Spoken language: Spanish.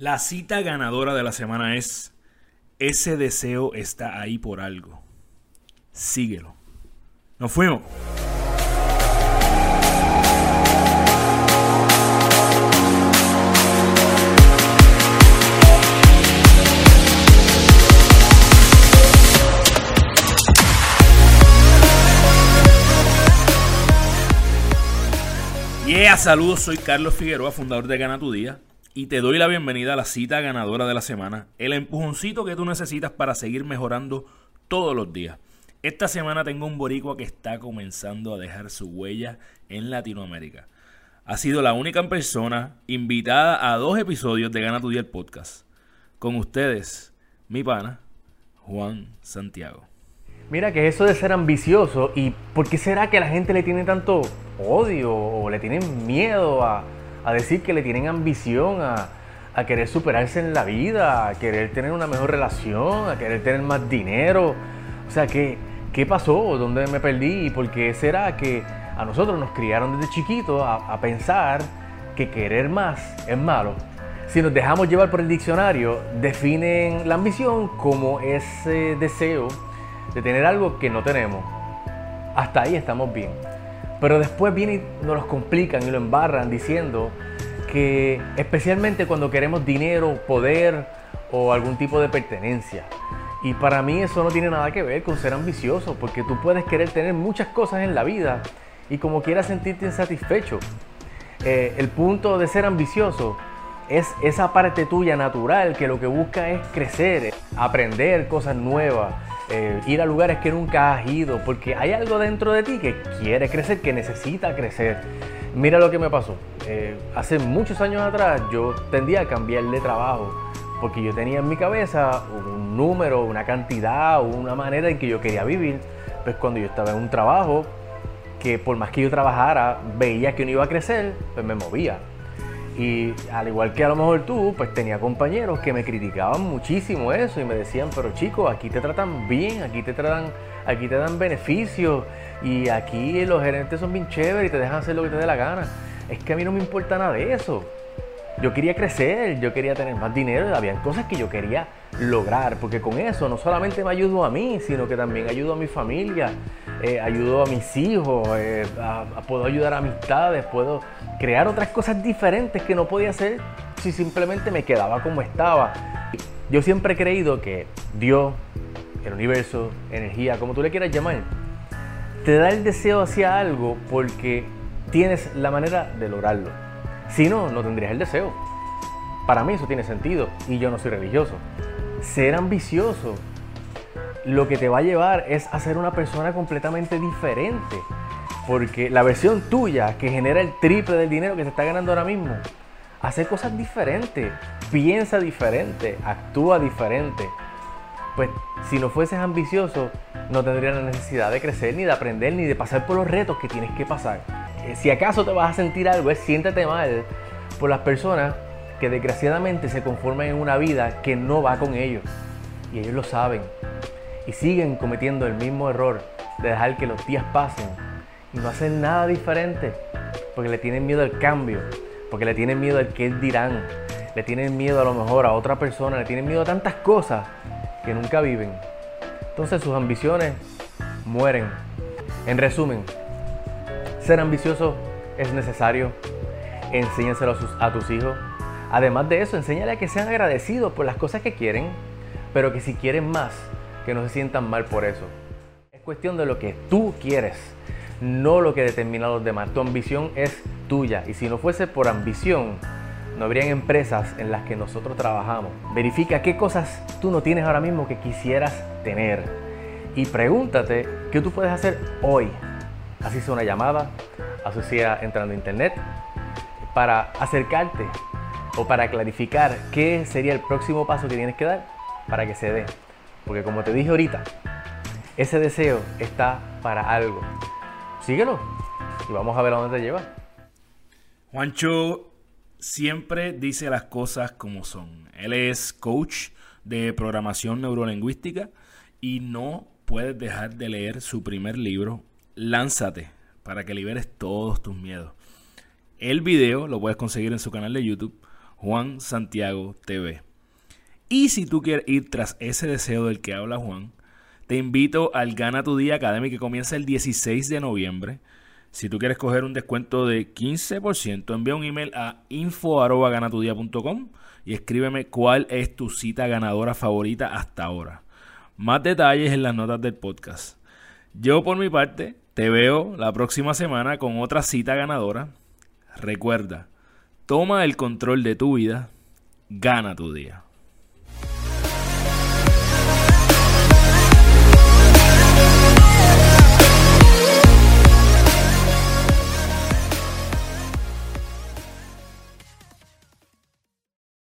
La cita ganadora de la semana es, ese deseo está ahí por algo. Síguelo. Nos fuimos. Yeah, saludos, soy Carlos Figueroa, fundador de Gana Tu Día y te doy la bienvenida a la cita ganadora de la semana, el empujoncito que tú necesitas para seguir mejorando todos los días. Esta semana tengo un boricua que está comenzando a dejar su huella en Latinoamérica. Ha sido la única persona invitada a dos episodios de Gana tu Día el podcast. Con ustedes, mi pana, Juan Santiago. Mira que eso de ser ambicioso y por qué será que la gente le tiene tanto odio o le tienen miedo a, a decir que le tienen ambición a, querer superarse en la vida, a querer tener una mejor relación, a querer tener más dinero. O sea, ¿qué, qué pasó? ¿Dónde me perdí? ¿Y por qué será que a nosotros nos criaron desde chiquitos a, a pensar que querer más es malo? Si nos dejamos llevar por el diccionario, definen la ambición como ese deseo de tener algo que no tenemos. Hasta ahí estamos bien. Pero después vienen y nos los complican y lo embarran diciendo que especialmente cuando queremos dinero, poder o algún tipo de pertenencia. Y para mí eso no tiene nada que ver con ser ambicioso, porque tú puedes querer tener muchas cosas en la vida y como quieras sentirte insatisfecho. Eh, el punto de ser ambicioso es esa parte tuya natural que lo que busca es crecer, aprender cosas nuevas, eh, ir a lugares que nunca has ido, porque hay algo dentro de ti que quiere crecer, que necesita crecer. Mira lo que me pasó. Eh, hace muchos años atrás yo tendía a cambiar de trabajo, porque yo tenía en mi cabeza un número, una cantidad, una manera en que yo quería vivir. Pues cuando yo estaba en un trabajo, que por más que yo trabajara, veía que no iba a crecer, pues me movía. Y al igual que a lo mejor tú, pues tenía compañeros que me criticaban muchísimo eso y me decían, pero chicos, aquí te tratan bien, aquí te tratan, aquí te dan beneficios y aquí los gerentes son bien chéveres y te dejan hacer lo que te dé la gana. Es que a mí no me importa nada de eso. Yo quería crecer, yo quería tener más dinero, había cosas que yo quería lograr, porque con eso no solamente me ayudo a mí, sino que también ayudo a mi familia, eh, ayudo a mis hijos, eh, puedo ayudar a amistades, puedo crear otras cosas diferentes que no podía hacer si simplemente me quedaba como estaba. Yo siempre he creído que Dios, el universo, energía, como tú le quieras llamar, te da el deseo hacia algo porque tienes la manera de lograrlo. Si no, no tendrías el deseo. Para mí eso tiene sentido y yo no soy religioso. Ser ambicioso lo que te va a llevar es a ser una persona completamente diferente. Porque la versión tuya que genera el triple del dinero que se está ganando ahora mismo, hace cosas diferentes, piensa diferente, actúa diferente. Pues si no fueses ambicioso, no tendrías la necesidad de crecer, ni de aprender, ni de pasar por los retos que tienes que pasar. Eh, si acaso te vas a sentir algo, es siéntete mal por las personas que desgraciadamente se conforman en una vida que no va con ellos. Y ellos lo saben. Y siguen cometiendo el mismo error de dejar que los días pasen y no hacen nada diferente. Porque le tienen miedo al cambio. Porque le tienen miedo al que dirán. Le tienen miedo a lo mejor a otra persona. Le tienen miedo a tantas cosas que nunca viven. Entonces sus ambiciones mueren. En resumen, ser ambicioso es necesario. Enséñaselo a, a tus hijos. Además de eso, enséñale a que sean agradecidos por las cosas que quieren, pero que si quieren más, que no se sientan mal por eso. Es cuestión de lo que tú quieres, no lo que determina a los demás. Tu ambición es tuya y si no fuese por ambición, no habrían empresas en las que nosotros trabajamos. Verifica qué cosas tú no tienes ahora mismo que quisieras tener y pregúntate qué tú puedes hacer hoy. Así sea una llamada, así sea entrando a internet, para acercarte o para clarificar qué sería el próximo paso que tienes que dar para que se dé. Porque como te dije ahorita, ese deseo está para algo. Síguelo y vamos a ver a dónde te lleva. Juancho siempre dice las cosas como son. Él es coach de programación neurolingüística y no puedes dejar de leer su primer libro, Lánzate, para que liberes todos tus miedos. El video lo puedes conseguir en su canal de YouTube Juan Santiago TV. Y si tú quieres ir tras ese deseo del que habla Juan, te invito al Gana tu Día Academy que comienza el 16 de noviembre. Si tú quieres coger un descuento de 15%, envía un email a info.ganatudia.com y escríbeme cuál es tu cita ganadora favorita hasta ahora. Más detalles en las notas del podcast. Yo por mi parte te veo la próxima semana con otra cita ganadora. Recuerda, toma el control de tu vida, gana tu día.